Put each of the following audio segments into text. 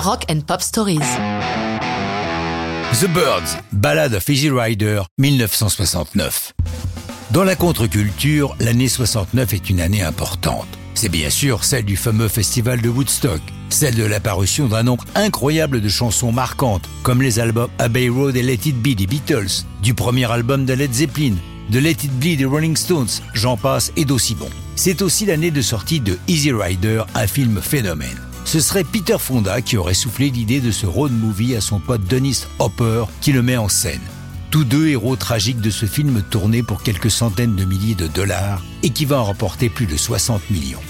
Rock and Pop Stories. The Birds, Ballad of Easy Rider, 1969. Dans la contre-culture, l'année 69 est une année importante. C'est bien sûr celle du fameux festival de Woodstock, celle de l'apparition d'un nombre incroyable de chansons marquantes, comme les albums Abbey Road et Let It Be des Beatles, du premier album de Led Zeppelin, de Let It Be des Rolling Stones, j'en passe et d'aussi bon. C'est aussi l'année de sortie de Easy Rider, un film phénomène. Ce serait Peter Fonda qui aurait soufflé l'idée de ce road movie à son pote Dennis Hopper qui le met en scène. Tous deux héros tragiques de ce film tourné pour quelques centaines de milliers de dollars et qui va en remporter plus de 60 millions.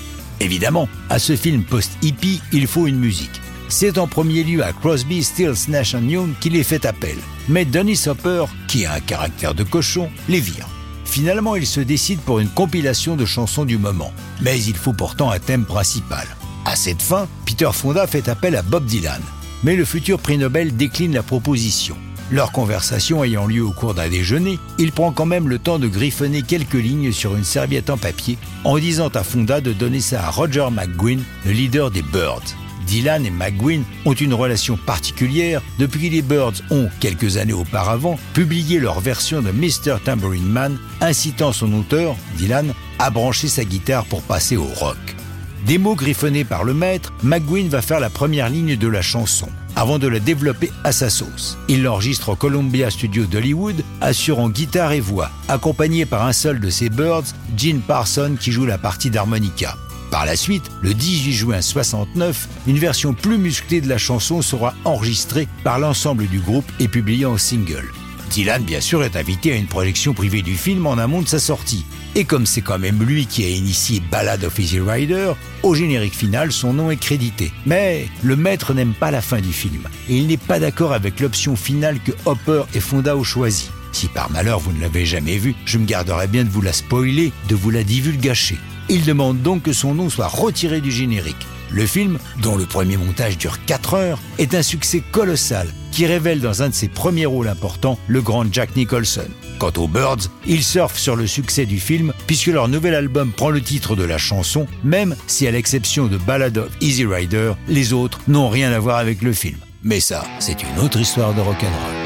Évidemment, à ce film post-hippie, il faut une musique. C'est en premier lieu à Crosby, Stills, Nash Young qu'il est fait appel. Mais Dennis Hopper, qui a un caractère de cochon, les vire. Finalement, il se décide pour une compilation de chansons du moment. Mais il faut pourtant un thème principal. À cette fin, Peter Fonda fait appel à Bob Dylan. Mais le futur prix Nobel décline la proposition. Leur conversation ayant lieu au cours d'un déjeuner, il prend quand même le temps de griffonner quelques lignes sur une serviette en papier en disant à Fonda de donner ça à Roger McGuinn, le leader des Birds. Dylan et McGuinn ont une relation particulière depuis que les Birds ont, quelques années auparavant, publié leur version de Mr. Tambourine Man, incitant son auteur, Dylan, à brancher sa guitare pour passer au rock. Des mots griffonnés par le maître, McGuinn va faire la première ligne de la chanson, avant de la développer à sa sauce. Il l'enregistre au Columbia Studio d'Hollywood, assurant guitare et voix, accompagné par un seul de ses birds, Gene Parson qui joue la partie d'harmonica. Par la suite, le 18 juin 69, une version plus musclée de la chanson sera enregistrée par l'ensemble du groupe et publiée en single. Dylan, bien sûr, est invité à une projection privée du film en amont de sa sortie. Et comme c'est quand même lui qui a initié Ballad of Easy Rider, au générique final, son nom est crédité. Mais le maître n'aime pas la fin du film, et il n'est pas d'accord avec l'option finale que Hopper et Fonda ont choisie. Si par malheur vous ne l'avez jamais vu, je me garderai bien de vous la spoiler, de vous la divulgacher. Il demande donc que son nom soit retiré du générique. Le film, dont le premier montage dure 4 heures, est un succès colossal qui révèle dans un de ses premiers rôles importants le grand Jack Nicholson. Quant aux Birds, ils surfent sur le succès du film puisque leur nouvel album prend le titre de la chanson, même si à l'exception de Ballad of Easy Rider, les autres n'ont rien à voir avec le film. Mais ça, c'est une autre histoire de rock'n'roll.